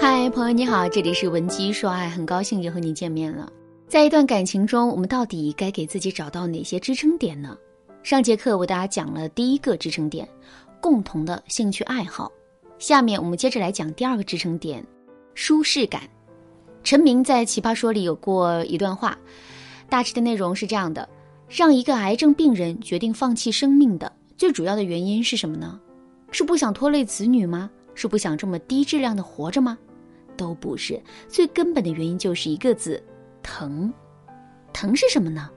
嗨，朋友你好，这里是文姬说爱，很高兴又和你见面了。在一段感情中，我们到底该给自己找到哪些支撑点呢？上节课为大家讲了第一个支撑点，共同的兴趣爱好。下面我们接着来讲第二个支撑点，舒适感。陈明在《奇葩说》里有过一段话，大致的内容是这样的：让一个癌症病人决定放弃生命的最主要的原因是什么呢？是不想拖累子女吗？是不想这么低质量的活着吗？都不是，最根本的原因就是一个字：疼。疼是什么呢？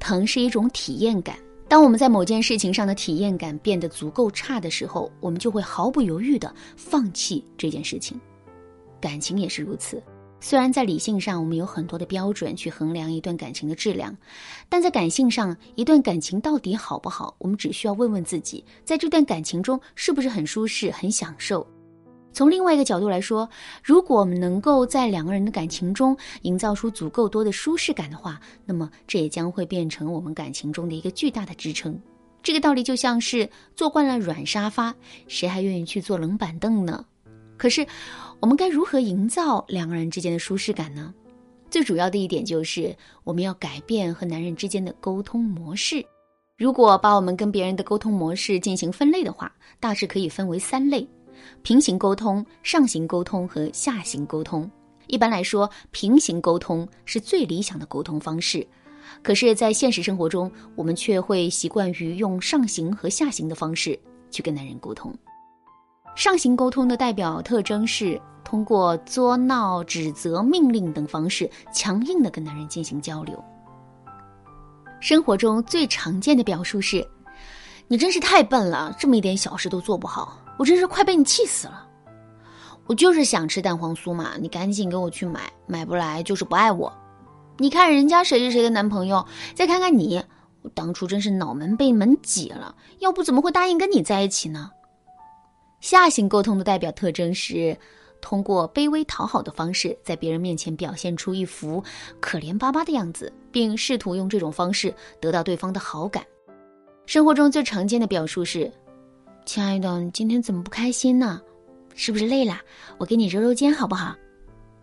疼是一种体验感。当我们在某件事情上的体验感变得足够差的时候，我们就会毫不犹豫地放弃这件事情。感情也是如此。虽然在理性上我们有很多的标准去衡量一段感情的质量，但在感性上，一段感情到底好不好，我们只需要问问自己，在这段感情中是不是很舒适、很享受。从另外一个角度来说，如果我们能够在两个人的感情中营造出足够多的舒适感的话，那么这也将会变成我们感情中的一个巨大的支撑。这个道理就像是坐惯了软沙发，谁还愿意去坐冷板凳呢？可是，我们该如何营造两个人之间的舒适感呢？最主要的一点就是我们要改变和男人之间的沟通模式。如果把我们跟别人的沟通模式进行分类的话，大致可以分为三类。平行沟通、上行沟通和下行沟通。一般来说，平行沟通是最理想的沟通方式。可是，在现实生活中，我们却会习惯于用上行和下行的方式去跟男人沟通。上行沟通的代表特征是通过作闹、指责、命令等方式，强硬的跟男人进行交流。生活中最常见的表述是：“你真是太笨了，这么一点小事都做不好。”我真是快被你气死了！我就是想吃蛋黄酥嘛，你赶紧给我去买，买不来就是不爱我。你看人家谁是谁的男朋友，再看看你，我当初真是脑门被门挤了，要不怎么会答应跟你在一起呢？下行沟通的代表特征是通过卑微讨好的方式，在别人面前表现出一副可怜巴巴的样子，并试图用这种方式得到对方的好感。生活中最常见的表述是。亲爱的，你今天怎么不开心呢？是不是累了？我给你揉揉肩好不好？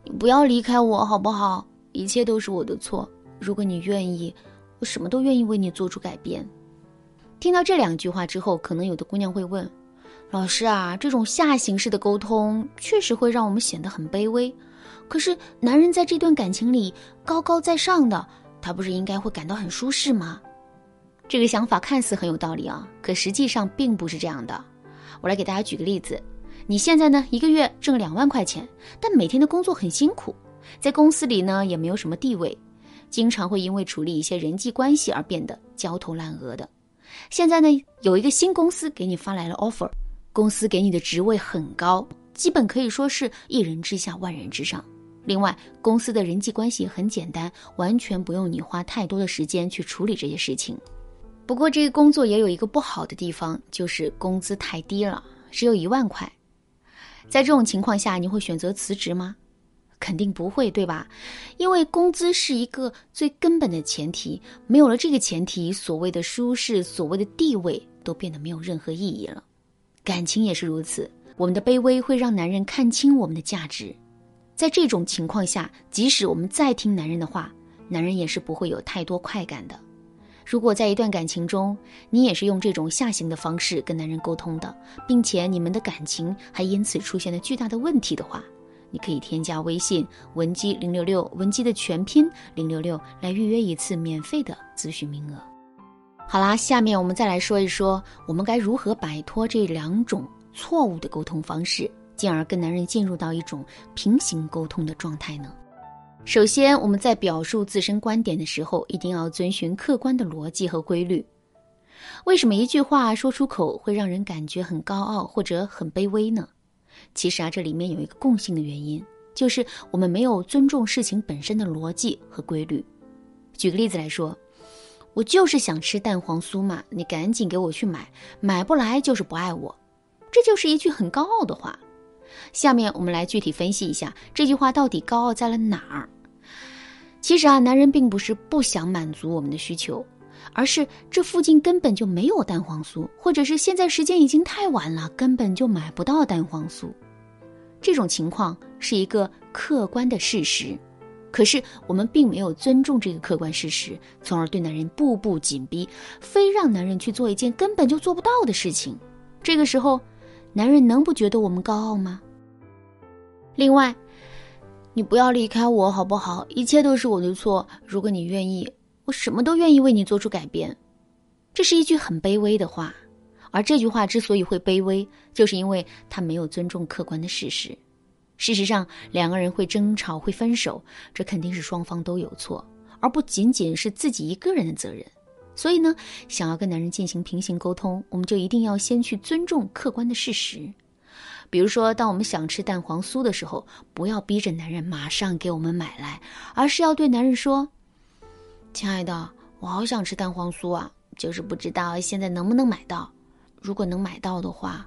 你不要离开我好不好？一切都是我的错。如果你愿意，我什么都愿意为你做出改变。听到这两句话之后，可能有的姑娘会问：老师啊，这种下行式的沟通确实会让我们显得很卑微。可是男人在这段感情里高高在上的，他不是应该会感到很舒适吗？这个想法看似很有道理啊，可实际上并不是这样的。我来给大家举个例子：你现在呢，一个月挣两万块钱，但每天的工作很辛苦，在公司里呢也没有什么地位，经常会因为处理一些人际关系而变得焦头烂额的。现在呢，有一个新公司给你发来了 offer，公司给你的职位很高，基本可以说是一人之下万人之上。另外，公司的人际关系很简单，完全不用你花太多的时间去处理这些事情。不过这个工作也有一个不好的地方，就是工资太低了，只有一万块。在这种情况下，你会选择辞职吗？肯定不会，对吧？因为工资是一个最根本的前提，没有了这个前提，所谓的舒适、所谓的地位都变得没有任何意义了。感情也是如此，我们的卑微会让男人看清我们的价值。在这种情况下，即使我们再听男人的话，男人也是不会有太多快感的。如果在一段感情中，你也是用这种下行的方式跟男人沟通的，并且你们的感情还因此出现了巨大的问题的话，你可以添加微信文姬零六六，文姬的全拼零六六，来预约一次免费的咨询名额。好啦，下面我们再来说一说，我们该如何摆脱这两种错误的沟通方式，进而跟男人进入到一种平行沟通的状态呢？首先，我们在表述自身观点的时候，一定要遵循客观的逻辑和规律。为什么一句话说出口会让人感觉很高傲或者很卑微呢？其实啊，这里面有一个共性的原因，就是我们没有尊重事情本身的逻辑和规律。举个例子来说，我就是想吃蛋黄酥嘛，你赶紧给我去买，买不来就是不爱我，这就是一句很高傲的话。下面我们来具体分析一下这句话到底高傲在了哪儿。其实啊，男人并不是不想满足我们的需求，而是这附近根本就没有蛋黄酥，或者是现在时间已经太晚了，根本就买不到蛋黄酥。这种情况是一个客观的事实。可是我们并没有尊重这个客观事实，从而对男人步步紧逼，非让男人去做一件根本就做不到的事情。这个时候，男人能不觉得我们高傲吗？另外，你不要离开我好不好？一切都是我的错。如果你愿意，我什么都愿意为你做出改变。这是一句很卑微的话，而这句话之所以会卑微，就是因为他没有尊重客观的事实。事实上，两个人会争吵、会分手，这肯定是双方都有错，而不仅仅是自己一个人的责任。所以呢，想要跟男人进行平行沟通，我们就一定要先去尊重客观的事实。比如说，当我们想吃蛋黄酥的时候，不要逼着男人马上给我们买来，而是要对男人说：“亲爱的，我好想吃蛋黄酥啊，就是不知道现在能不能买到。如果能买到的话，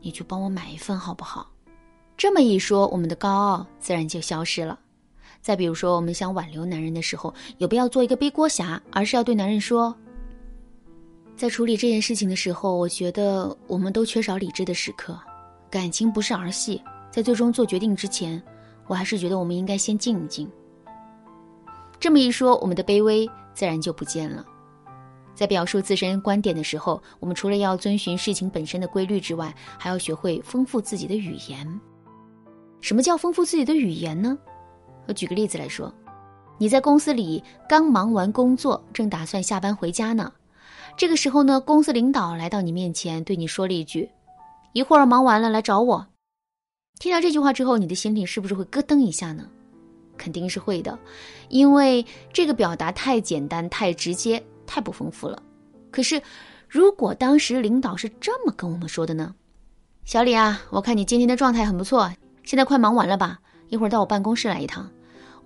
你就帮我买一份好不好？”这么一说，我们的高傲自然就消失了。再比如说，我们想挽留男人的时候，也不要做一个背锅侠，而是要对男人说：“在处理这件事情的时候，我觉得我们都缺少理智的时刻，感情不是儿戏。在最终做决定之前，我还是觉得我们应该先静一静。”这么一说，我们的卑微自然就不见了。在表述自身观点的时候，我们除了要遵循事情本身的规律之外，还要学会丰富自己的语言。什么叫丰富自己的语言呢？我举个例子来说，你在公司里刚忙完工作，正打算下班回家呢。这个时候呢，公司领导来到你面前，对你说了一句：“一会儿忙完了来找我。”听到这句话之后，你的心里是不是会咯噔一下呢？肯定是会的，因为这个表达太简单、太直接、太不丰富了。可是，如果当时领导是这么跟我们说的呢？小李啊，我看你今天的状态很不错。现在快忙完了吧？一会儿到我办公室来一趟，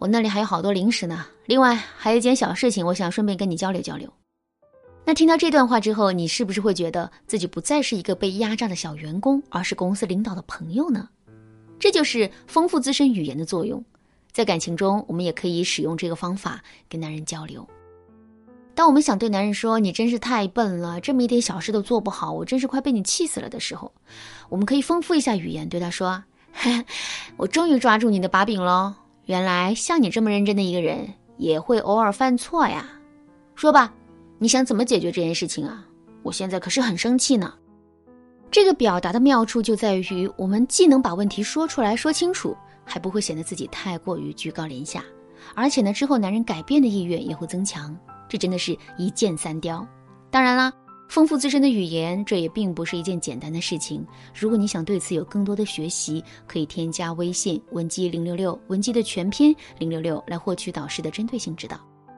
我那里还有好多零食呢。另外还有一件小事情，我想顺便跟你交流交流。那听到这段话之后，你是不是会觉得自己不再是一个被压榨的小员工，而是公司领导的朋友呢？这就是丰富自身语言的作用。在感情中，我们也可以使用这个方法跟男人交流。当我们想对男人说“你真是太笨了，这么一点小事都做不好，我真是快被你气死了”的时候，我们可以丰富一下语言，对他说。我终于抓住你的把柄喽！原来像你这么认真的一个人，也会偶尔犯错呀。说吧，你想怎么解决这件事情啊？我现在可是很生气呢。这个表达的妙处就在于，我们既能把问题说出来说清楚，还不会显得自己太过于居高临下，而且呢，之后男人改变的意愿也会增强。这真的是一箭三雕。当然啦。丰富自身的语言，这也并不是一件简单的事情。如果你想对此有更多的学习，可以添加微信文姬零六六，文姬的全拼零六六，来获取导师的针对性指导。